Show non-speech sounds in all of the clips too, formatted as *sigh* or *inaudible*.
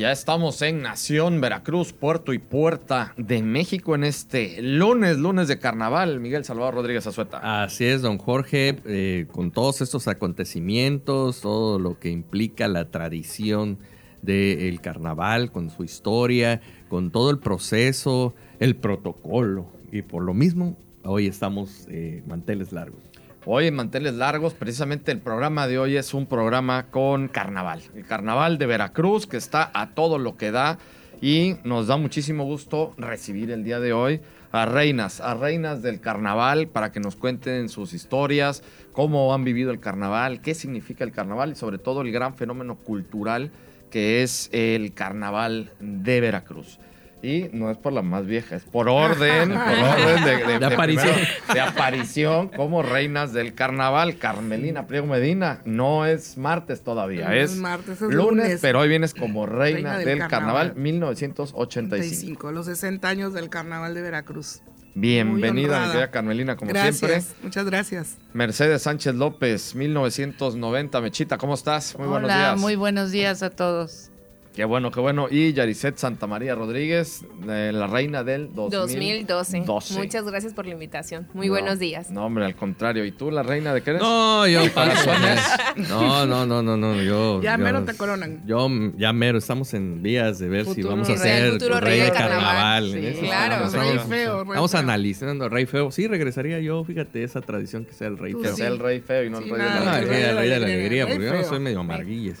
Ya estamos en Nación, Veracruz, Puerto y Puerta de México en este lunes, lunes de carnaval. Miguel Salvador Rodríguez Azueta. Así es, don Jorge, eh, con todos estos acontecimientos, todo lo que implica la tradición del carnaval, con su historia, con todo el proceso, el protocolo. Y por lo mismo, hoy estamos eh, manteles largos. Hoy en Manteles Largos, precisamente el programa de hoy es un programa con carnaval. El carnaval de Veracruz que está a todo lo que da y nos da muchísimo gusto recibir el día de hoy a reinas, a reinas del carnaval para que nos cuenten sus historias, cómo han vivido el carnaval, qué significa el carnaval y sobre todo el gran fenómeno cultural que es el carnaval de Veracruz. Y no es por la más vieja, es por orden, por orden de, aparición. de aparición como reinas del carnaval. Carmelina Priego Medina, no es martes todavía, es, martes, lunes, pero hoy vienes como reina, del, carnaval, 1985. los 60 años del carnaval de Veracruz. Bienvenida, mi querida Carmelina, como siempre. Muchas gracias. Mercedes Sánchez López, 1990. Mechita, ¿cómo estás? Muy buenos días. Muy buenos días a todos. Qué bueno, qué bueno. Y Yaricet Santa María Rodríguez, la reina del 2012. Muchas gracias por la invitación. Muy buenos días. No, hombre, al contrario. ¿Y tú, la reina de qué eres? No, yo *laughs* No, no, no, no, no. Yo, ya mero te coronan. Yo, ya mero, estamos en vías de ver si vamos a hacer rey, de carnaval. Sí, claro. Rey feo. Vamos analizando rey feo. Sí, regresaría yo, fíjate, esa tradición que sea el rey feo. Que sea el rey feo y no el rey de la alegría. el rey de la alegría, porque yo no soy medio amarguilla. *laughs*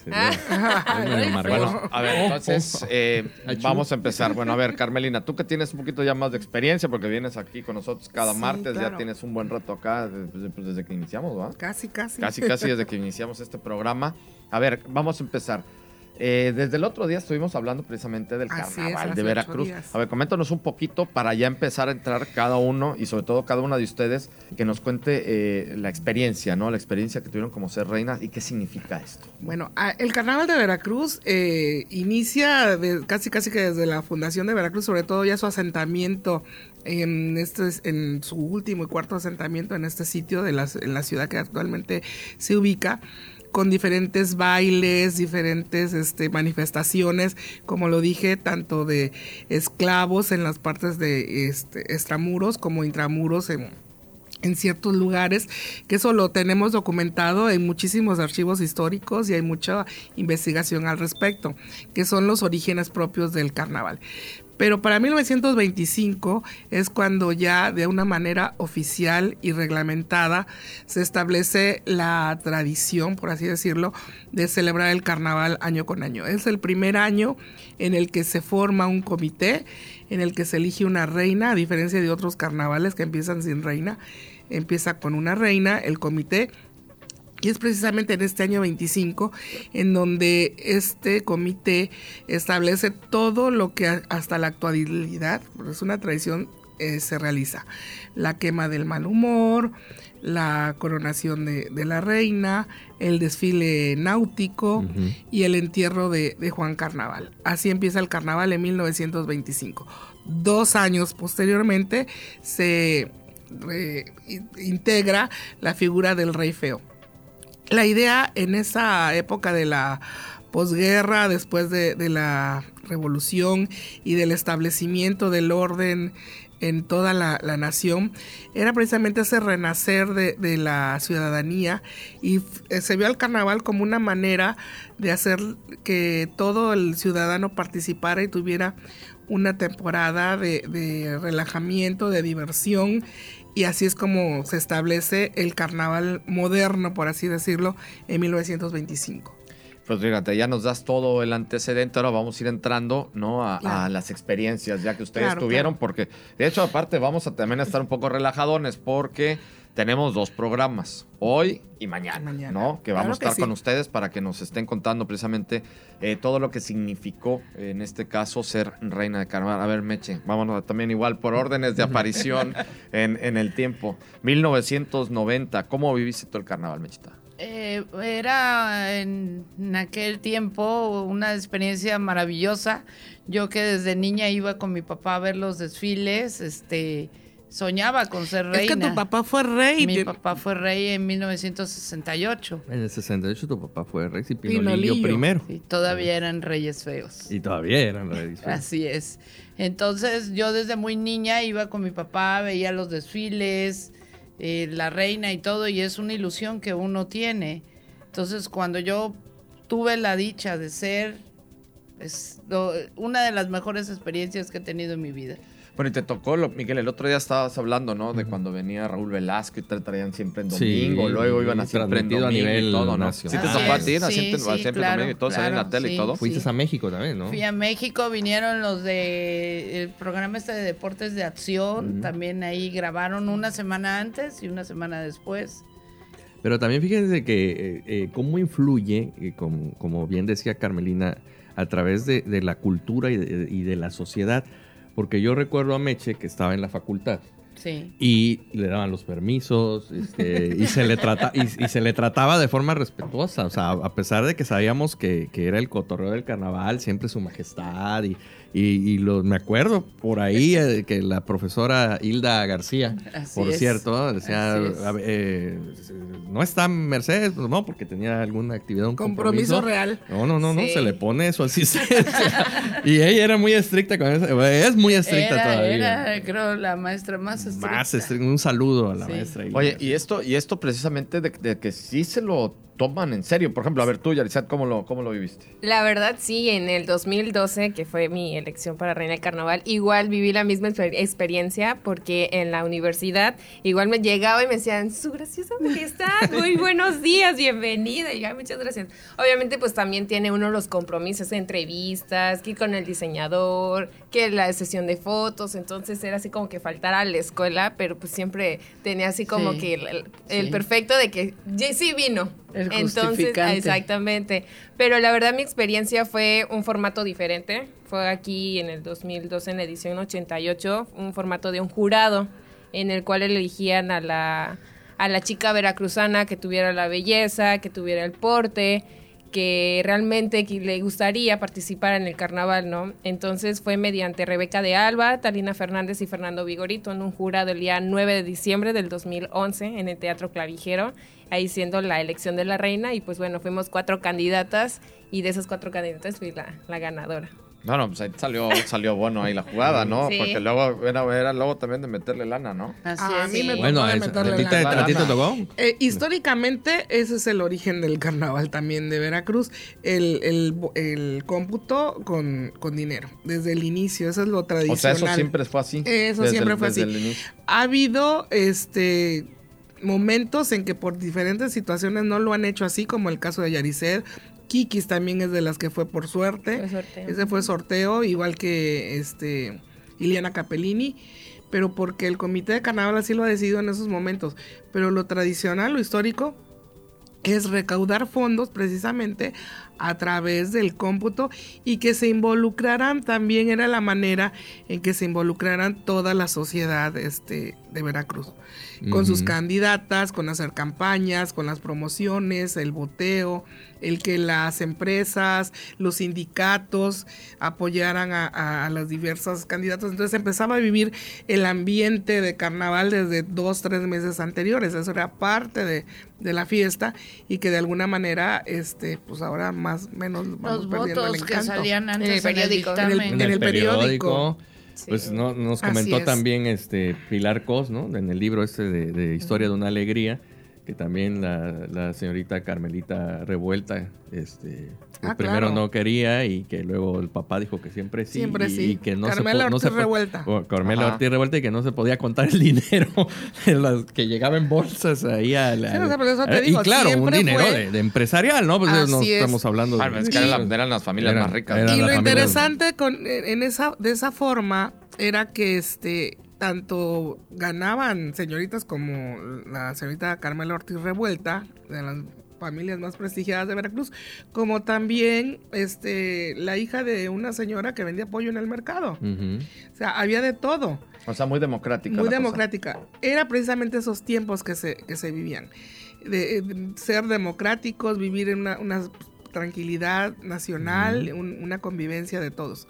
Bueno, a ver, entonces *laughs* eh, vamos a empezar. Bueno, a ver, Carmelina, tú que tienes un poquito ya más de experiencia, porque vienes aquí con nosotros cada martes, ya tienes un buen rato acá desde, pues, desde que iniciamos, ¿va? Casi, casi. Casi, casi desde *laughs* que iniciamos este programa. A ver, vamos a empezar. Eh, desde el otro día estuvimos hablando precisamente del carnaval de Veracruz. A ver, coméntanos un poquito para ya empezar a entrar cada uno y sobre todo cada una de ustedes que nos cuente eh, la experiencia, ¿no? La experiencia que tuvieron como ser reina y qué significa esto. Bueno, el carnaval de Veracruz eh, inicia casi casi que desde la fundación de Veracruz, sobre todo ya su asentamiento en este en su último y cuarto asentamiento en este sitio de en la ciudad que actualmente se ubica con diferentes bailes, diferentes este, manifestaciones, como lo dije, tanto de esclavos en las partes de este, extramuros como intramuros en, en ciertos lugares, que eso lo tenemos documentado en muchísimos archivos históricos y hay mucha investigación al respecto, que son los orígenes propios del carnaval. Pero para 1925 es cuando ya de una manera oficial y reglamentada se establece la tradición, por así decirlo, de celebrar el carnaval año con año. Es el primer año en el que se forma un comité, en el que se elige una reina, a diferencia de otros carnavales que empiezan sin reina. Empieza con una reina, el comité y es precisamente en este año 25 en donde este comité establece todo lo que hasta la actualidad, porque es una tradición, eh, se realiza. La quema del mal humor, la coronación de, la reina, el desfile náutico y el entierro de, Juan Carnaval. Así empieza el carnaval en 1925. Dos años posteriormente se integra la figura del rey feo la idea en esa época de la posguerra, después de, la revolución y del establecimiento del orden en toda la, nación, era precisamente ese renacer de, la ciudadanía y eh, se vio al carnaval como una manera de hacer que todo el ciudadano participara y tuviera una temporada de, de relajamiento, de diversión y así es como se establece el carnaval moderno, por así decirlo, en 1925. Pues fíjate, ya nos das todo el antecedente, ahora vamos a ir entrando ¿no? a, las experiencias ya que ustedes tuvieron, porque de hecho aparte vamos a también estar un poco relajadones porque tenemos dos programas, hoy y mañana, ¿no? Que vamos a estar con ustedes para que nos estén contando precisamente eh, todo lo que significó, en este caso, ser reina de carnaval. A ver, Meche, vámonos también igual por órdenes de aparición *laughs* en, en el tiempo. 1990, ¿cómo viviste todo el carnaval, Mechita? Eh, era en, aquel tiempo una experiencia maravillosa. Yo que desde niña iba con mi papá a ver los desfiles, este, soñaba con ser reina. Es que tu papá fue rey. Mi papá fue rey en 1968. En el 68 tu papá fue rey, y Pinolillo, primero. Y todavía eran reyes feos. Y todavía eran reyes feos. Así es. Entonces yo desde muy niña iba con mi papá, veía los desfiles, eh, la reina y todo, y es una ilusión que uno tiene. Entonces, cuando yo tuve la dicha de ser, es una de las mejores experiencias que he tenido en mi vida. Bueno, y te tocó, lo, Miguel, el otro día estabas hablando, ¿no? De cuando venía Raúl Velasco y te traían siempre en domingo, luego iban a siempre en domingo a nivel y todo, ¿no? Sí te tocó a ti, siempre, siempre domingo y todo, en la tele y todo. Fuiste a México también, ¿no? Fui a México, vinieron los de el programa este de deportes de acción, también ahí grabaron una semana antes y una semana después. Pero también fíjense que eh, eh, cómo influye, eh, como, como, bien decía Carmelina, a través de, de la cultura y de, y de la sociedad. Porque yo recuerdo a Meche que estaba en la facultad. Sí. Y le daban los permisos este, y, se le trata, y, se le trataba de forma respetuosa. O sea, a pesar de que sabíamos que, que era el cotorreo del carnaval, siempre su majestad y, y, lo, me acuerdo por ahí *laughs* eh, que la profesora Hilda García, por cierto, decía, eh, no está Mercedes, pues no, porque tenía alguna actividad, un compromiso, real. No, no, no, no, se le pone su asistencia. *laughs* y ella era muy estricta con eso, es muy estricta todavía. Era, creo, la maestra más estricta. Más estricta, un saludo a la maestra. Oye, y esto, y esto precisamente de, de que sí se lo toman en serio. Por ejemplo, a ver tú, Yarizat, ¿cómo lo, ¿cómo lo viviste? La verdad, sí, en el 2012, que fue mi elección para Reina del Carnaval, igual viví la misma experiencia porque en la universidad igual me llegaba y me decían, su graciosa majestad, *laughs* muy buenos días, bienvenida. Y ya, muchas gracias. Obviamente, pues también tiene uno los compromisos, entrevistas, que con el diseñador, que la sesión de fotos. Entonces era así como que faltara a la escuela, pero pues siempre tenía así como que el, perfecto de que sí vino entonces, exactamente. Pero la verdad mi experiencia fue un formato diferente. Fue aquí en el 2012, en la edición 88, un formato de un jurado en el cual elegían a la, a la chica veracruzana que tuviera la belleza, que tuviera el porte, que realmente le gustaría participar en el carnaval, ¿no? Entonces fue mediante Rebeca de Alba, Talina Fernández y Fernando Vigorito en un jurado el día 9 de diciembre del 2011 en el Teatro Clavijero ahí siendo la elección de la reina y pues bueno, fuimos cuatro candidatas y de esas cuatro candidatas fui la, la ganadora. Bueno, pues ahí salió, salió bueno ahí la jugada, ¿no? Porque luego era, era luego también de meterle lana, ¿no? Así a mí me bueno, de meterle lana. ¿A ti te tocó? Eh, históricamente, ese es el origen del carnaval también de Veracruz. El, el, el cómputo con, con, dinero, desde el inicio, eso es lo tradicional. O sea, eso siempre fue así. Eso siempre fue así. Ha habido, este momentos en que por diferentes situaciones no lo han hecho así, como el caso de Yaricet. Kikis también es de las que fue por suerte. Ese fue sorteo, igual que este Iliana Capellini, pero porque el comité de carnaval así lo ha decidido en esos momentos. Pero lo tradicional, lo histórico, es recaudar fondos precisamente a través del cómputo y que se involucraran también era la manera en que se involucraran toda la sociedad este, de Veracruz con sus candidatas, con hacer campañas, con las promociones, el boteo, el que las empresas, los sindicatos apoyaran a, las diversas candidatas. Entonces empezaba a vivir el ambiente de carnaval desde dos, tres meses anteriores. Eso era parte de, la fiesta y que de alguna manera, este, pues ahora más o menos vamos los perdiendo votos el encanto. que salían antes en el periódico. En el, periódico pues no, nos comentó también este Pilar Cos, ¿no? En el libro este de, Historia de una Alegría, que también la, la señorita Carmelita Revuelta, este, Ah, primero claro. no quería y que luego el papá dijo que siempre sí. Siempre y, sí. y que no Carmela se, po- no se Ortiz Revuelta. o Carmela Ajá. Ortiz Revuelta y que no se podía contar el *laughs* dinero las que llegaba en bolsas ahí a la- Sí, o sea, por eso te digo, y claro, un dinero fue- de, de empresarial, ¿no? Pues no Así es. estamos hablando de... Ah, es que eran, la- eran las familias Eran- más ricas. Y lo interesante con, en esa, de esa forma era que este tanto ganaban señoritas como la señorita Carmela Ortiz Revuelta, de las familias más prestigiadas de Veracruz, como también este la hija de una señora que vendía pollo en el mercado. O sea, había de todo. O sea, muy democrática. Muy la cosa. democrática. Era precisamente esos tiempos que se, que se vivían. De, de ser democráticos, vivir en una, una tranquilidad nacional, un- una convivencia de todos.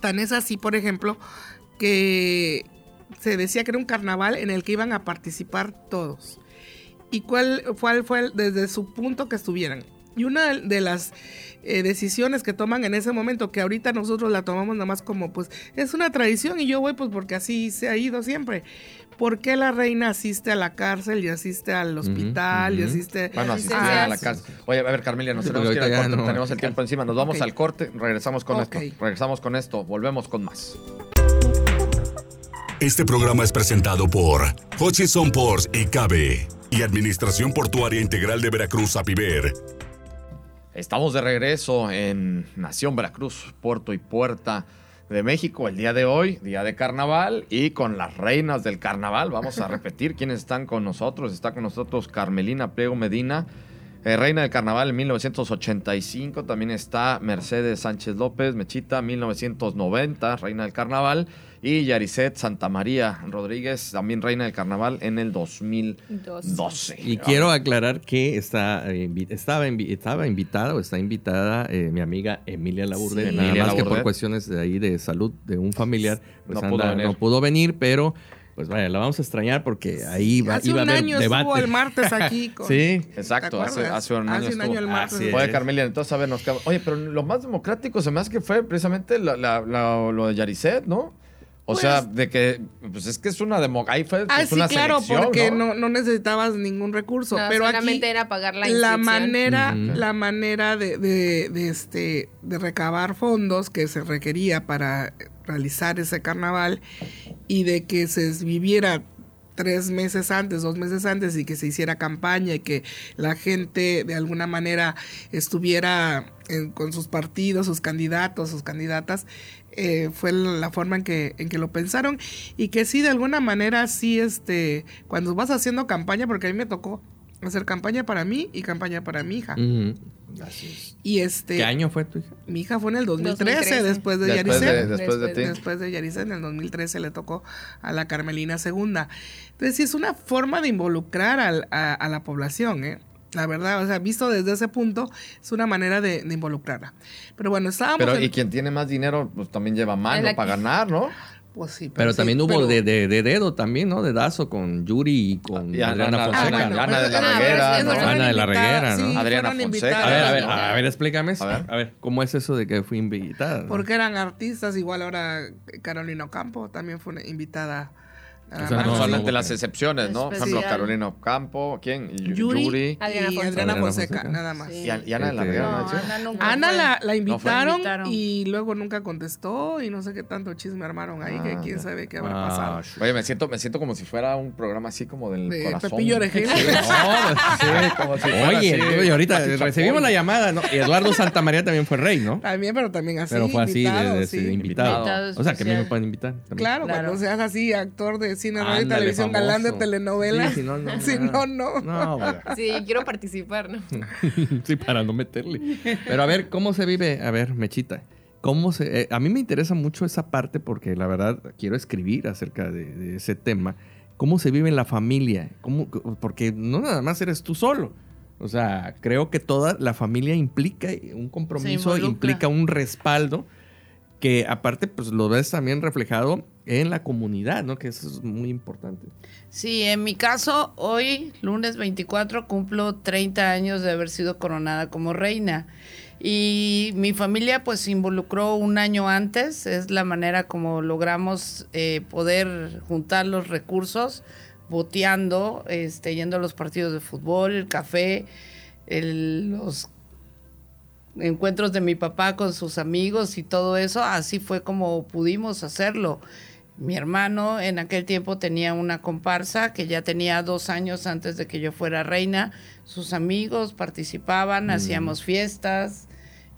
Tan es así, por ejemplo, que se decía que era un carnaval en el que iban a participar todos. ¿Y cuál, cuál fue el- desde su punto que estuvieran? Y una de las eh, decisiones que toman en ese momento, que ahorita nosotros la tomamos nada más como, pues, es una tradición y yo voy pues porque así se ha ido siempre. ¿Por qué la reina asiste a la cárcel y asiste al hospital y ujú. asiste Bueno, a la cárcel. Oye, a ver, Carmelia, nos Sí, tenemos que ir porque al ahorita corte, ya no. tenemos el tiempo encima. Nos vamos al corte, regresamos con esto. Regresamos con esto, volvemos con más. Este programa es presentado por Hutchison Ports y Cabe y Administración Portuaria Integral de Veracruz, Apiver. Estamos de regreso en Nación Veracruz, Puerto y Puerta de México, el día de hoy, día de carnaval, y con las reinas del carnaval. Vamos a *laughs* repetir quiénes están con nosotros. Está con nosotros Carmelina Pliego Medina, eh, reina del carnaval en 1985. También está Mercedes Sánchez López, Mechita, 1990, reina del carnaval. Y Yaricet Santa María Rodríguez, también reina del carnaval en el 2012. Y quiero aclarar que está, eh, estaba, estaba invitada o está invitada eh, mi amiga Emilia Laburde, Sí. nada Emilia más que por cuestiones de ahí de salud de un familiar, pues No anda- no pudo venir, pero pues vaya, la vamos a extrañar porque ahí va, Hace iba a un haber año debate. estuvo el martes aquí. *laughs* con- Sí. Exacto, ¿te hace, hace un año. Hace un estuvo. año el martes. Oye, Carmelia, entonces a ver, nos queda- Oye, pero lo más democrático se me hace que fue precisamente la- la- la- lo de Yaricet, ¿no? O Pues- sea, de que, pues es que es una democracia. Ah, pues, sí, una claro, selección, porque ¿no? no, no necesitabas ningún recurso. No, pero solamente aquí era pagar la la manera, la manera de, de- de, este, de recabar fondos que se requería para realizar ese carnaval y de que se viviera tres meses antes, dos meses antes y que se hiciera campaña y que la gente de alguna manera estuviera en- con sus partidos, sus candidatos, sus candidatas, eh, fue la forma en que, en que lo pensaron. Y que sí, de alguna manera, sí, este, cuando vas haciendo campaña, porque a mí me tocó hacer campaña para mí y campaña para mi hija. Ujú. Y este, ¿Qué año fue tu hija? mi hija fue en el 2013, 2013. después de Después de, Yaricel. después de Después ti. de- Después de Yaricel, en el 2013 le tocó a la Carmelina Segunda. Entonces, sí es una forma de involucrar al- a, a la población, ¿eh? La verdad, o sea, visto desde ese punto, es una manera de, de involucrarla. Pero bueno, estábamos. Pero, en- y quien tiene más dinero, pues también lleva mano para ganar, ¿no? Pues sí, Pero sí, también hubo pero- de, de, de dedo también, ¿no? De dazo con Yuri y con Y Ana- Adriana Ana- Fonseca. Ana- ¿no? Ana de la Ah, Reguera, Ana de la Reguera, ¿no? sí, Adriana Fonseca. A ver, a ver, Ah. a ver, explícame. A ver. A ver, ¿cómo es eso de que fui invitada? Porque eran artistas, igual ahora Carolina Ocampo también fue una invitada. O sea, más. no, Son no, de las excepciones, ¿no? Por ejemplo. Carolina Campo, ¿quién? Y Yuri, Yuri. Adriana y Fonseca. Adriana nada más. Y, An- y Ana de la Este-. Ana nunca Ana fue. la, la invitaron, Invitaron. y luego nunca contestó y no sé qué tanto chisme armaron ahí, que Ah, quién sabe qué habrá Ah, pasado. sh- Oye, me siento, me siento como si fuera un programa así como del De corazón. Pepillo Orejel. Sí, *laughs* no, sí, como si fuera Oye, así, oye, ahorita Pati recibimos la llamada, ¿no? Y Eduardo Santamaría también fue rey, ¿no? También, pero también así. Pero fue así, de, invitado, de- sí. de invitado. Invitado O sea, que a mí me pueden invitar. Claro. cuando seas así, actor de cine, radio y Ándale, televisión, galán de famoso. telenovela. Sí, si no, no. *laughs* Si no, no. No. Sí, quiero participar, ¿no? *laughs* sí, para no meterle. Pero a ver, ¿cómo se vive? A ver, Mechita. ¿Cómo se, eh, a mí me interesa mucho esa parte porque la verdad quiero escribir acerca de, de ese tema. ¿Cómo se vive en la familia? ¿Cómo, porque no nada más eres tú solo. O sea, creo que toda la familia implica un compromiso, implica un respaldo que aparte pues lo ves también reflejado en la comunidad, ¿no? Que eso es muy importante. Sí, en mi caso, hoy, lunes 24, cumplo 30 años de haber sido coronada como reina. Y mi familia pues se involucró un año antes, es la manera como logramos eh, poder juntar los recursos boteando, este, yendo a los partidos de fútbol, el café, los encuentros de mi papá con sus amigos y todo eso, así fue como pudimos hacerlo. Mi hermano en aquel tiempo tenía una comparsa que ya tenía dos años antes de que yo fuera reina. Sus amigos participaban, hacíamos fiestas.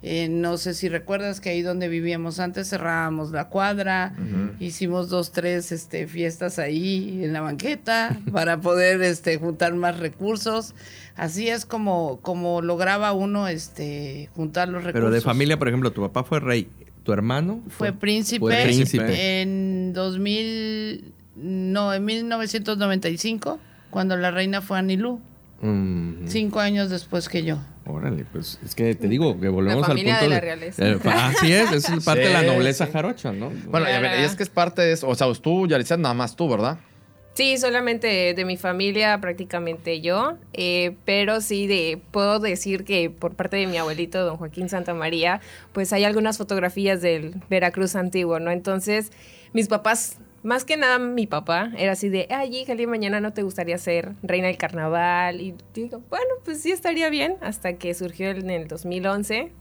Eh, no sé si recuerdas que ahí donde vivíamos antes cerrábamos la cuadra, hicimos dos, tres este, fiestas ahí en la banqueta *laughs* para poder este, juntar más recursos. Así es como, como lograba uno este, juntar los recursos. Pero de familia, por ejemplo, tu papá fue rey, tu hermano Fue príncipe, Fue príncipe. en 2000, no, en 1995, cuando la reina fue Anilú, Mm, cinco años después que yo. Órale, pues es que te digo que volvemos La al familia punto de la realeza. Eh, así es, es *laughs* parte de la nobleza sí. jarocha, ¿no? Bueno, y a ver, y es que es parte de eso. O sea, tú, Yalitza, nada más tú, ¿verdad? Sí, solamente de mi familia, prácticamente yo, eh, pero sí de, puedo decir que por parte de mi abuelito, don Joaquín Santa María, pues hay algunas fotografías del Veracruz antiguo, ¿no? Entonces, mis papás, más que nada mi papá, era así de, ay, hija, mañana no te gustaría ser reina del carnaval, y digo, bueno, pues sí estaría bien, hasta que surgió en el 2011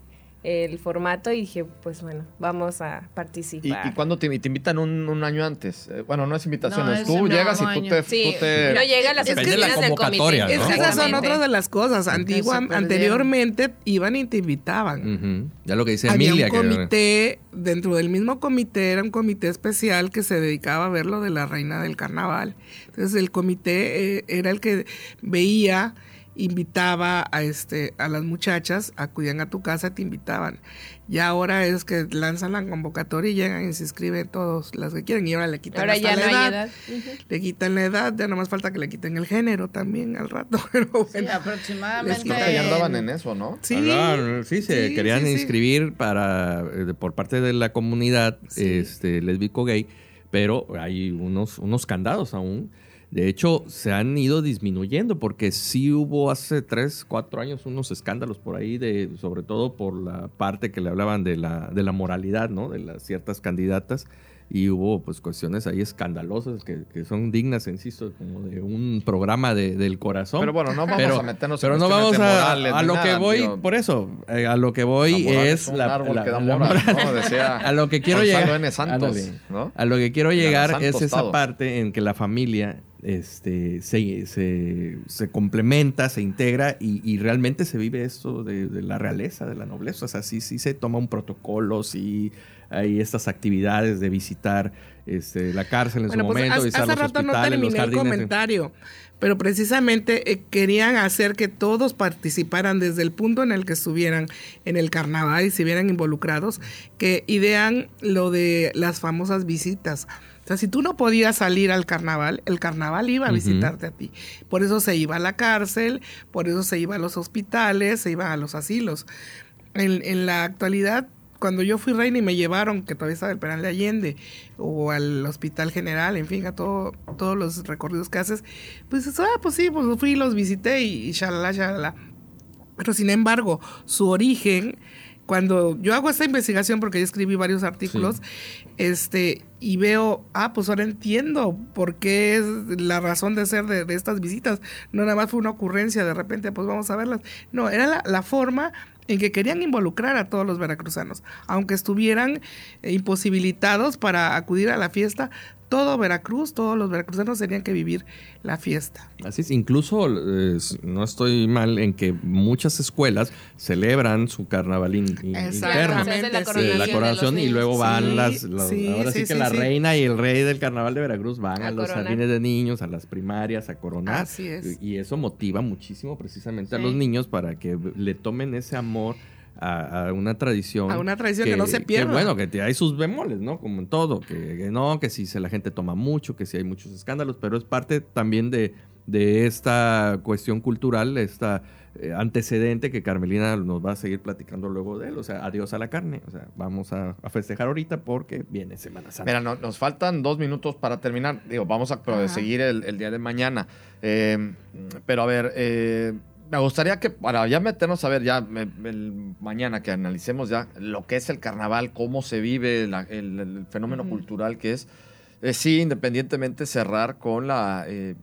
el formato y dije, pues bueno, vamos a ¿Y, participar. y cuándo te, te invitan un, un año antes? Eh, bueno, no es invitación, No, es es tú llegas y tú te... Sí, tú te- no llega a las de la oficinas del comité. convocatoria, ¿no? Es que esas son otras de las cosas. Antigua, anteriormente iban y te invitaban. Ujú. Ya lo que dice Había Emilia. un que- comité, dentro del mismo comité era un comité especial que se dedicaba a ver lo de la reina del carnaval. Entonces el comité eh, era el que veía, invitaba a este a las muchachas, acudían a tu casa, te invitaban. Y ahora es que lanzan la convocatoria y llegan y se inscriben todos las que quieren y ahora le quitan Ahora hasta ya la no edad. Le quitan la edad, ya nomás falta que le quiten el género también al rato. *laughs* Pero Sí, bueno. aproximadamente. Creo que ya andaban en eso, ¿no? Sí, Hablaban, sí, se sí, querían sí, sí. inscribir para eh, por parte de la comunidad este lésbico gay, pero hay unos unos candados aún. De hecho, se han ido disminuyendo porque sí hubo hace tres, cuatro años unos escándalos por ahí, de, sobre todo por la parte que le hablaban de la, de la moralidad, ¿no? De las ciertas candidatas. Y hubo pues cuestiones ahí escandalosas que, que son dignas, insisto, como de un programa de- del corazón. Pero bueno, no vamos Pero- a meternos pero en no vamos de a, morales a ni lo nada, que voy, por eso, eh, a lo que voy es, la, árbol la- que da la moral, moral. ¿no? Decía *laughs* a lo que quiero Gonzalo llegar, N. Santos, ándale. ¿no? a lo que quiero llegar es esa parte en que la familia este, se, se, se complementa, se integra y, y realmente se vive esto de, de la realeza, de la nobleza. O sea, sí, sí se toma un protocolo, sí hay estas actividades de visitar este, la cárcel en Bueno, su pues momento, hace, los rato no terminé el comentario, pero precisamente eh, querían hacer que todos participaran desde el punto en el que estuvieran en el carnaval y se vieran involucrados, que idean lo de las famosas visitas. Sea, si tú no podías salir al carnaval, el carnaval iba a visitarte a ti. Por eso se iba a la cárcel, por eso se iba a los hospitales, se iba a los asilos. En, en la actualidad, cuando yo fui reina y me llevaron, que todavía estaba el penal de Allende, o al hospital general, en fin, a todo, todos los recorridos que haces, pues, ah, pues sí, pues fui y los visité y, y shalala, shalala. Pero sin embargo, su origen, cuando yo hago esta investigación, porque yo escribí varios artículos, este, y veo, ah, pues ahora entiendo por qué es la razón de ser de, de estas visitas. No nada más fue una ocurrencia, de repente, pues vamos a verlas. No, era la, la forma en que querían involucrar a todos los veracruzanos, aunque estuvieran eh, imposibilitados para acudir a la fiesta, todo Veracruz, todos los veracruzanos tenían que vivir la fiesta. Así es, incluso eh, no estoy mal en que muchas escuelas celebran su carnaval in- in- interno. La de coronación, la coronación y luego van Sí, las, sí, ahora sí, sí, que sí, la sí. reina y el rey del carnaval de Veracruz van a, A los jardines de niños, a las primarias a coronar Así es. y, y eso motiva muchísimo precisamente a los niños para que le tomen ese amor a, a una tradición A una tradición que no se pierda. bueno que te- hay sus bemoles no como en todo que, que no que si se, la gente toma mucho que si hay muchos escándalos pero es parte también de de esta cuestión cultural esta eh, antecedente que Carmelina nos va a seguir platicando luego de él. O sea, adiós a la carne. O sea, vamos a, a festejar ahorita porque viene Semana Santa. Mira, no- nos faltan dos minutos para terminar. Digo, vamos a seguir el, el día de mañana. Eh, pero a ver, eh, me gustaría que para ya meternos a ver ya me- el, mañana que analicemos ya lo que es el carnaval, cómo se vive la- el, el fenómeno cultural que es. Eh, sí, independientemente cerrar con la, eh,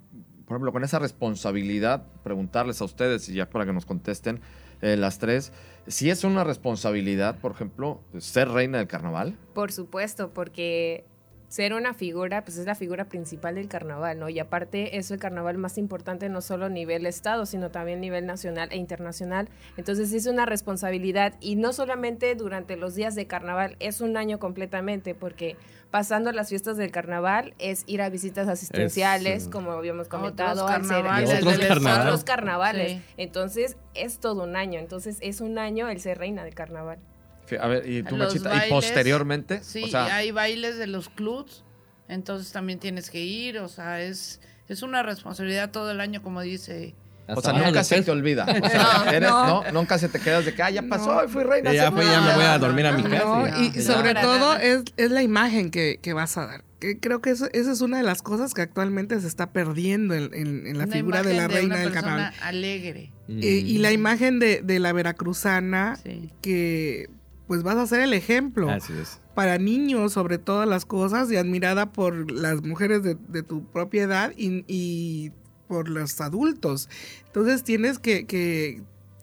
por ejemplo, con esa responsabilidad, preguntarles a ustedes, y ya para que nos contesten eh, las tres, si es una responsabilidad, por ejemplo, ser reina del carnaval. Por supuesto, porque ser una figura, pues es la figura principal del carnaval, ¿no? Y aparte es el carnaval más importante no solo a nivel estado, sino también a nivel nacional e internacional. Entonces es una responsabilidad y no solamente durante los días de carnaval, es un año completamente, porque pasando las fiestas del carnaval es ir a visitas asistenciales, Es, como habíamos Otros comentado, al ser- carnavales Otros carnavales. otros carnavales. Sí. Entonces es todo un año, entonces es un año el ser reina del carnaval. Fi- A ver, y tú, Los Mechita, y bailes, posteriormente, Sí, o sea, hay bailes de los clubs, entonces también tienes que ir, o sea, es, es una responsabilidad todo el año, como dice. o sea, nunca se te olvida. O *laughs* sea, No, eres- no. no, nunca se te quedas de que, ah, ya pasó, No. fui reina. Ya fue, ya me año". voy a dormir a mi No, casa. y, ya. y sobre todo es, es la imagen que, que vas a dar. Que creo que eso- esa es una de las cosas que actualmente se está perdiendo en, en- en la una figura de la reina una del carnaval. alegre. Mm. Eh, y la imagen de, de la veracruzana, Sí. que pues vas a ser el ejemplo Así es. para niños sobre todas las cosas y admirada por las mujeres de, de tu propia edad y, y por los adultos. Entonces tienes que, que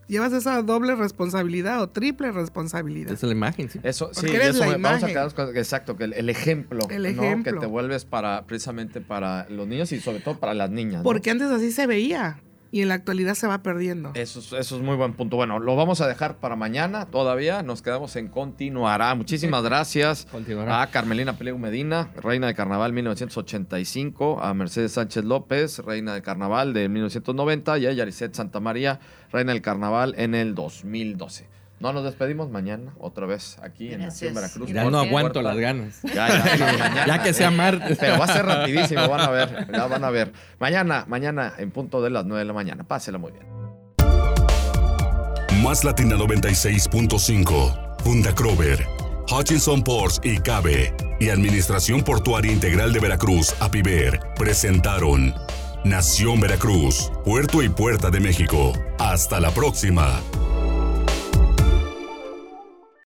llevas esa doble responsabilidad o triple responsabilidad. Es la imagen, sí. Eso, sí, Porque eres eso la me- vamos a quedarnos con exacto, que el, el ejemplo, El ¿no? ejemplo. que te vuelves para precisamente para los niños y sobre todo para las niñas. ¿no? Porque antes así se veía y en la actualidad se va perdiendo. Eso es, eso es muy buen punto. Bueno, lo vamos a dejar para mañana todavía. Nos quedamos en continuará. Muchísimas *laughs* gracias Continuará. a Carmelina Peleu Medina, reina de carnaval 1985, a Mercedes Sánchez López, reina de carnaval de 1990 y a Yaricet Santa María, reina del carnaval en el 2012. No nos despedimos mañana, otra vez aquí en Nación Gracias. Veracruz. Ya no aguanto las ganas. Ya, ya, ya, mañana. Ya que sea martes. Pero va a ser rapidísimo, van a ver, ya van a ver. Mañana, mañana en punto de las 9 de la mañana. Pásela muy bien. Más Latina 96.5, Funda Crover, Hutchinson Ports y Cabe y Administración Portuaria Integral de Veracruz, APIVER, presentaron Nación Veracruz, Puerto y Puerta de México. Hasta la próxima.